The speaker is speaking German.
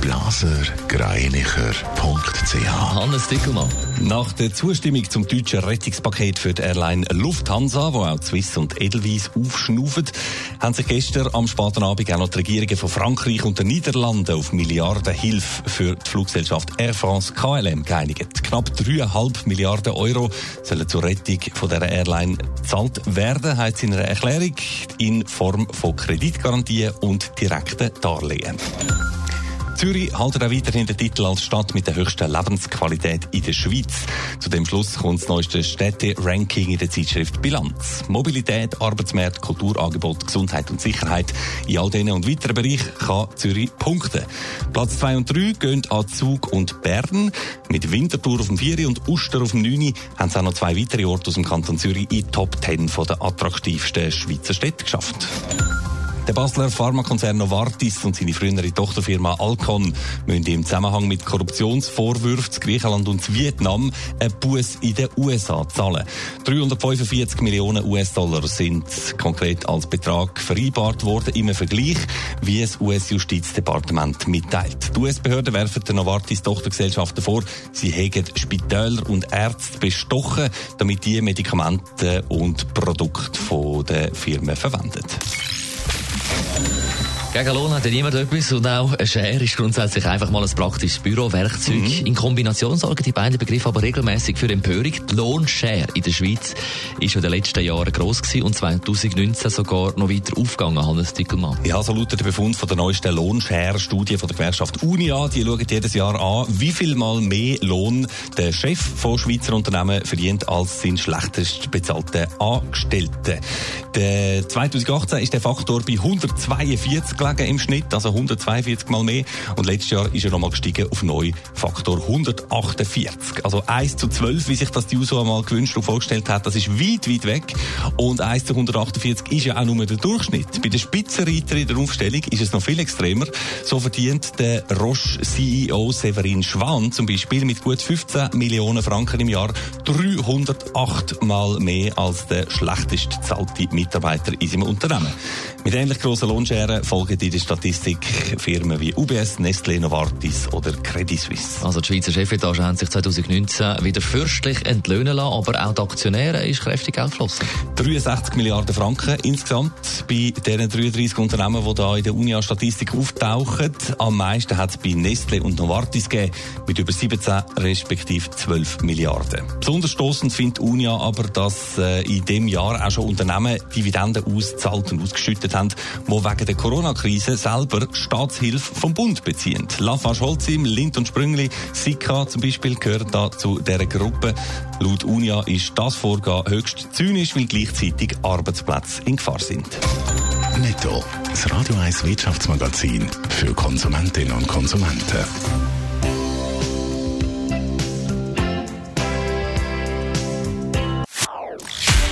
blasergreinicher.ch. Hannes Dickelmann. Nach der Zustimmung zum deutschen Rettungspaket für die Airline Lufthansa, wo auch Swiss und Edelweiss aufschnaufen, haben sich gestern am späten Abend auch noch die Regierungen von Frankreich und den Niederlanden auf Milliardenhilfe für die Fluggesellschaft Air France KLM geeinigt. Knapp 3,5 Milliarden Euro sollen zur Rettung von der Airline gezahlt werden, heißt in einer Erklärung in Form von Kreditgarantien und direkten Darlehen. Zürich haltet auch weiterhin den Titel als Stadt mit der höchsten Lebensqualität in der Schweiz. Zu dem Schluss kommt das neueste Städte-Ranking in der Zeitschrift Bilanz. Mobilität, Arbeitsmarkt, Kulturangebot, Gesundheit und Sicherheit. In all diesen und weiteren Bereichen kann Zürich punkten. Platz 2 und 3 gehen an Zug und Bern. Mit Winterthur auf dem 4 und Uster auf dem 9 haben es auch noch zwei weitere Orte aus dem Kanton Zürich in die Top 10 der attraktivsten Schweizer Städte geschafft. Der Basler Pharmakonzern Novartis und seine frühere Tochterfirma Alcon müssen im Zusammenhang mit Korruptionsvorwürfen zu Griechenland und zu Vietnam einen Buß in den USA zahlen. 345 Millionen US-Dollar sind konkret als Betrag vereinbart worden im Vergleich, wie es US-Justizdepartement mitteilt. Die US-Behörden werfen der Novartis Tochtergesellschaften vor, sie hätten Spitäler und Ärzte bestochen, damit die Medikamente und Produkte der Firmen verwendet. Gegen Lohn hat ja niemand etwas und auch ein Share ist grundsätzlich einfach mal ein praktisches Bürowerkzeug. Mhm. In Kombination sorgen die beiden Begriffe aber regelmäßig für Empörung. Die Lohnshare in der Schweiz ist in den letzten Jahren gross gewesen und 2019 sogar noch weiter aufgegangen, Hannes Dickelmann. Ja, so lautet der Befund von der neuesten Lohnshare-Studie von der Gewerkschaft Unia. Die schauen jedes Jahr an, wie viel mal mehr Lohn der Chef von Schweizer Unternehmen verdient als sein schlechtest bezahlter Angestellte. Der 2018 ist der Faktor bei 142 gelegen im Schnitt, also 142 mal mehr. Und letztes Jahr ist er nochmal gestiegen auf neu Faktor 148. Also 1 zu 12, wie sich das die USO einmal gewünscht und vorgestellt hat, das ist weit, weit weg. Und 1 zu 148 ist ja auch nur der Durchschnitt. Bei den Spitzenreiter in der Aufstellung ist es noch viel extremer. So verdient der Roche-CEO Severin Schwan zum Beispiel mit gut 15 Millionen Franken im Jahr 308 mal mehr als der schlechtest zahlte Mitarbeiter in seinem Unternehmen. Mit ähnlich grossen Lohnscheren folgen in der Statistik Firmen wie UBS, Nestlé, Novartis oder Credit Suisse. Also die Schweizer Chefetage haben sich 2019 wieder fürstlich entlöhnen lassen, aber auch die Aktionäre ist kräftig Geld geflossen. 63 Milliarden Franken insgesamt bei diesen 33 Unternehmen, die da in der Unia-Statistik auftauchen. Am meisten hat es bei Nestlé und Novartis gegeben, mit über 17 respektive 12 Milliarden. Besonders stoßend findet Unia aber, dass äh, in dem Jahr auch schon Unternehmen Dividenden ausgezahlt und ausgeschüttet haben, die wegen der Corona Corona-Krise selber Staatshilfe vom Bund beziehen. Lafarge Holcim, Lind und Sprüngli, Sika zum Beispiel gehören da zu dieser Gruppe. Laut Unia ist das Vorgehen höchst zynisch, weil gleichzeitig Arbeitsplätze in Gefahr sind. Netto, das Radio 1 Wirtschaftsmagazin für Konsumentinnen und Konsumenten.